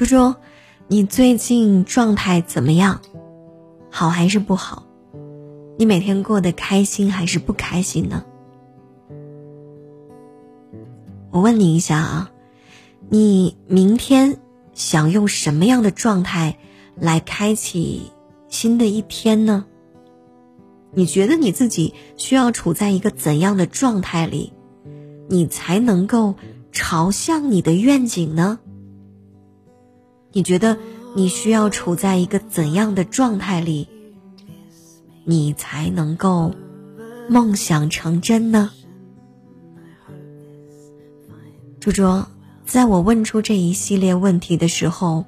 猪猪，你最近状态怎么样？好还是不好？你每天过得开心还是不开心呢？我问你一下啊，你明天想用什么样的状态来开启新的一天呢？你觉得你自己需要处在一个怎样的状态里，你才能够朝向你的愿景呢？你觉得你需要处在一个怎样的状态里，你才能够梦想成真呢？猪猪，在我问出这一系列问题的时候，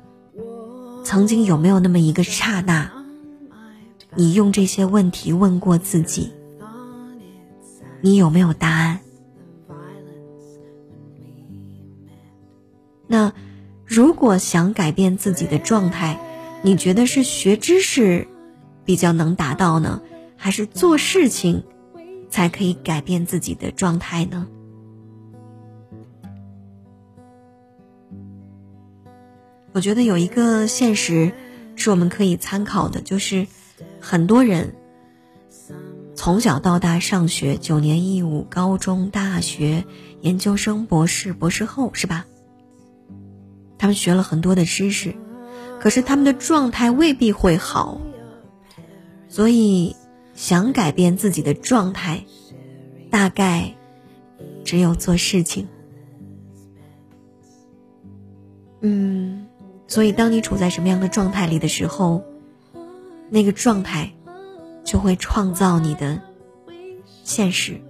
曾经有没有那么一个刹那，你用这些问题问过自己？你有没有答案？那？如果想改变自己的状态，你觉得是学知识比较能达到呢，还是做事情才可以改变自己的状态呢？我觉得有一个现实是我们可以参考的，就是很多人从小到大上学九年义务，高中、大学、研究生、博士、博士后，是吧？他们学了很多的知识，可是他们的状态未必会好。所以，想改变自己的状态，大概只有做事情。嗯，所以当你处在什么样的状态里的时候，那个状态就会创造你的现实。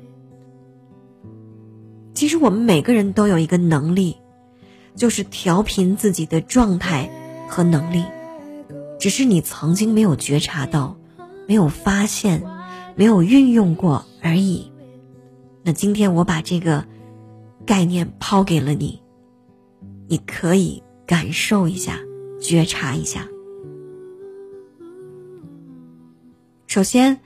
其实我们每个人都有一个能力。就是调频自己的状态和能力，只是你曾经没有觉察到，没有发现，没有运用过而已。那今天我把这个概念抛给了你，你可以感受一下，觉察一下。首先，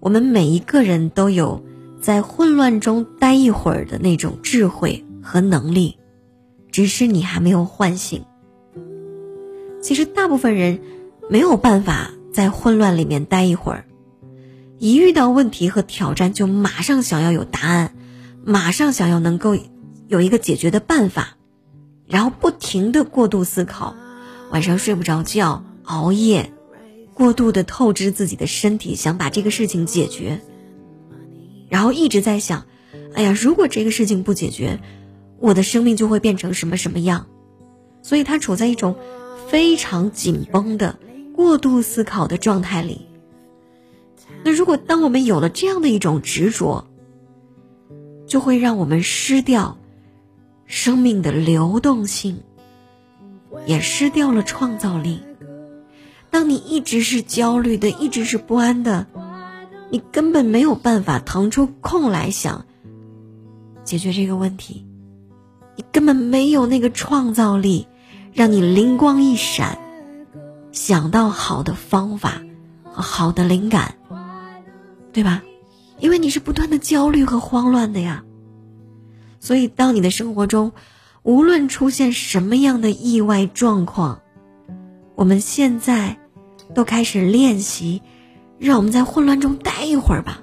我们每一个人都有在混乱中待一会儿的那种智慧和能力。只是你还没有唤醒。其实大部分人没有办法在混乱里面待一会儿，一遇到问题和挑战就马上想要有答案，马上想要能够有一个解决的办法，然后不停的过度思考，晚上睡不着觉，熬夜，过度的透支自己的身体，想把这个事情解决，然后一直在想，哎呀，如果这个事情不解决。我的生命就会变成什么什么样，所以他处在一种非常紧绷的过度思考的状态里。那如果当我们有了这样的一种执着，就会让我们失掉生命的流动性，也失掉了创造力。当你一直是焦虑的，一直是不安的，你根本没有办法腾出空来想解决这个问题。你根本没有那个创造力，让你灵光一闪，想到好的方法和好的灵感，对吧？因为你是不断的焦虑和慌乱的呀。所以，当你的生活中无论出现什么样的意外状况，我们现在都开始练习，让我们在混乱中待一会儿吧。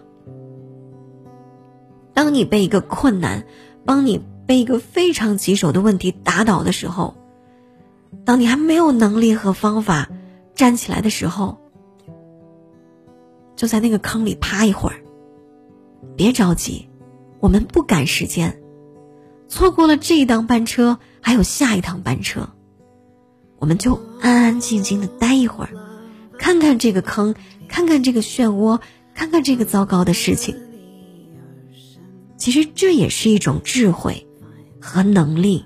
当你被一个困难帮你。被一个非常棘手的问题打倒的时候，当你还没有能力和方法站起来的时候，就在那个坑里趴一会儿。别着急，我们不赶时间，错过了这一趟班车，还有下一趟班车，我们就安安静静的待一会儿，看看这个坑，看看这个漩涡，看看这个糟糕的事情。其实这也是一种智慧。和能力，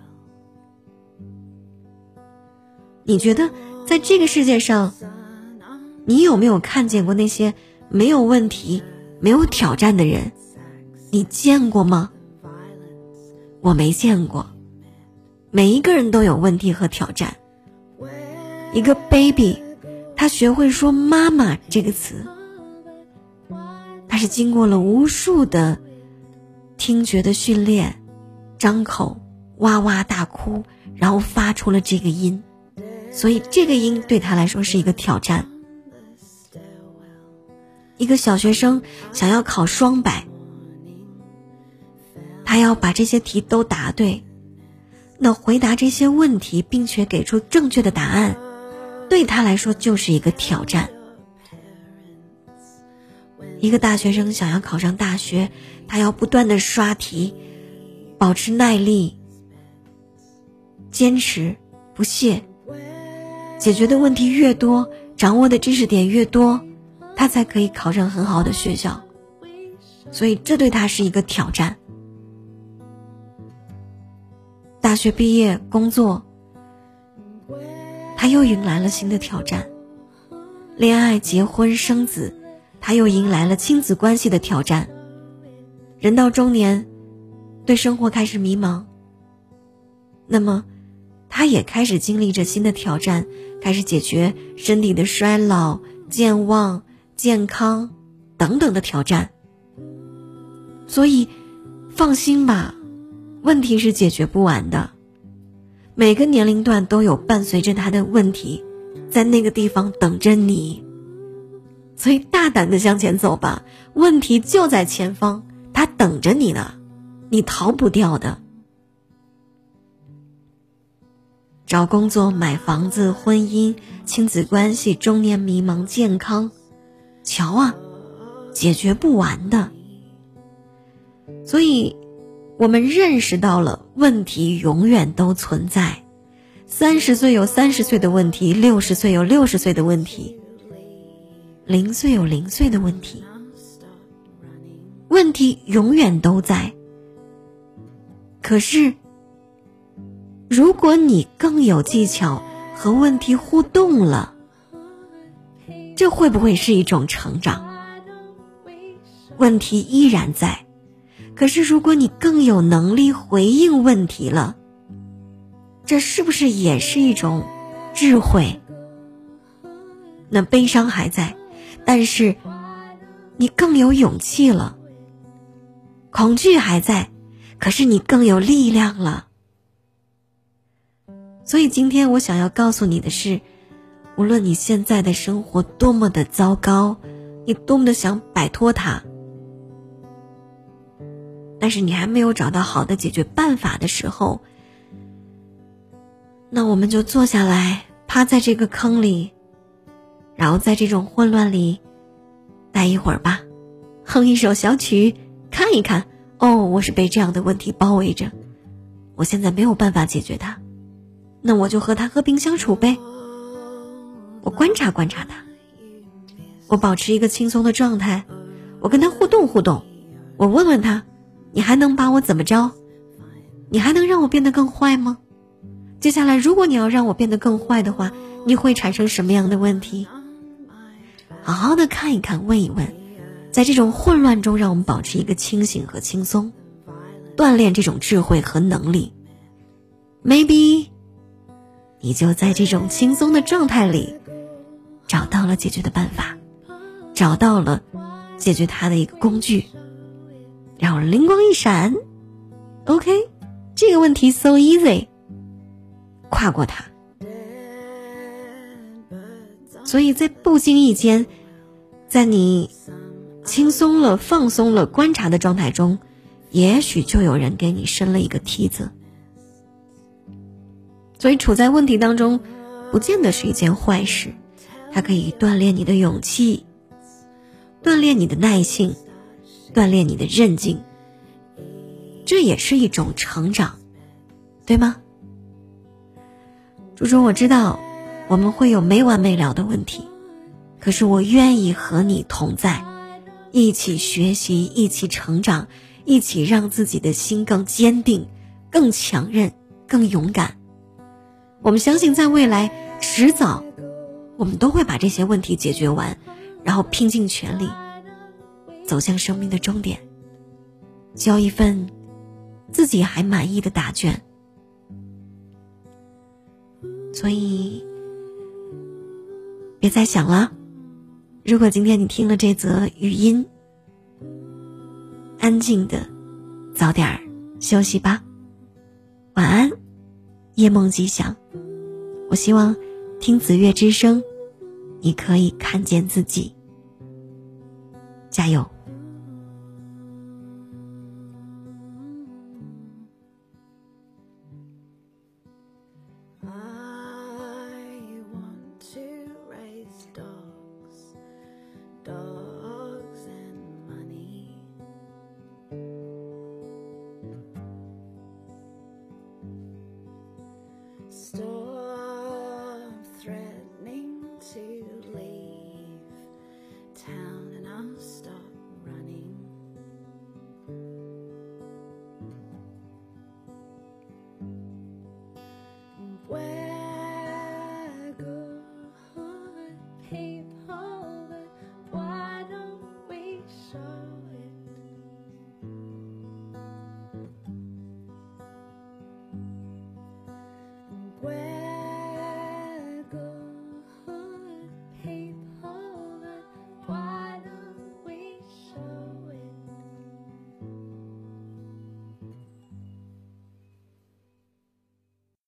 你觉得在这个世界上，你有没有看见过那些没有问题、没有挑战的人？你见过吗？我没见过。每一个人都有问题和挑战。一个 baby，他学会说“妈妈”这个词，他是经过了无数的听觉的训练。张口哇哇大哭，然后发出了这个音。所以这个音对他来说是一个挑战。一个小学生想要考双百，他要把这些题都答对，那回答这些问题并且给出正确的答案，对他来说就是一个挑战。一个大学生想要考上大学，他要不断的刷题，保持耐力，坚持不懈，解决的问题越多，掌握的知识点越多，他才可以考上很好的学校。所以这对他是一个挑战。大学毕业工作，他又迎来了新的挑战，恋爱、结婚、生子。他又迎来了亲子关系的挑战。人到中年，对生活开始迷茫。那么，他也开始经历着新的挑战，开始解决身体的衰老、健忘、健康等等的挑战。所以，放心吧，问题是解决不完的。每个年龄段都有伴随着他的问题，在那个地方等着你。所以大胆的向前走吧，问题就在前方，他等着你呢，你逃不掉的。找工作、买房子、婚姻、亲子关系、中年迷茫、健康，瞧啊，解决不完的。所以，我们认识到了问题永远都存在，三十岁有三十岁的问题，六十岁有六十岁的问题。零岁有零岁的问题，问题永远都在。可是，如果你更有技巧和问题互动了，这会不会是一种成长？问题依然在，可是如果你更有能力回应问题了，这是不是也是一种智慧？那悲伤还在。但是，你更有勇气了。恐惧还在，可是你更有力量了。所以今天我想要告诉你的是，无论你现在的生活多么的糟糕，你多么的想摆脱它，但是你还没有找到好的解决办法的时候，那我们就坐下来，趴在这个坑里。然后在这种混乱里，待一会儿吧，哼一首小曲，看一看。哦，我是被这样的问题包围着，我现在没有办法解决它，那我就和他和平相处呗。我观察观察他，我保持一个轻松的状态，我跟他互动互动，我问问他，你还能把我怎么着？你还能让我变得更坏吗？接下来，如果你要让我变得更坏的话，你会产生什么样的问题？好好的看一看，问一问，在这种混乱中，让我们保持一个清醒和轻松，锻炼这种智慧和能力。Maybe，你就在这种轻松的状态里，找到了解决的办法，找到了解决它的一个工具，然后灵光一闪，OK，这个问题 so easy，跨过它。所以在不经意间，在你轻松了、放松了、观察的状态中，也许就有人给你伸了一个梯子。所以处在问题当中，不见得是一件坏事，它可以锻炼你的勇气，锻炼你的耐性，锻炼你的韧劲，这也是一种成长，对吗？猪猪，我知道。我们会有没完没了的问题，可是我愿意和你同在，一起学习，一起成长，一起让自己的心更坚定、更强韧、更勇敢。我们相信，在未来迟早，我们都会把这些问题解决完，然后拼尽全力走向生命的终点，交一份自己还满意的答卷。所以。别再想了。如果今天你听了这则语音，安静的，早点休息吧。晚安，夜梦吉祥。我希望听子月之声，你可以看见自己。加油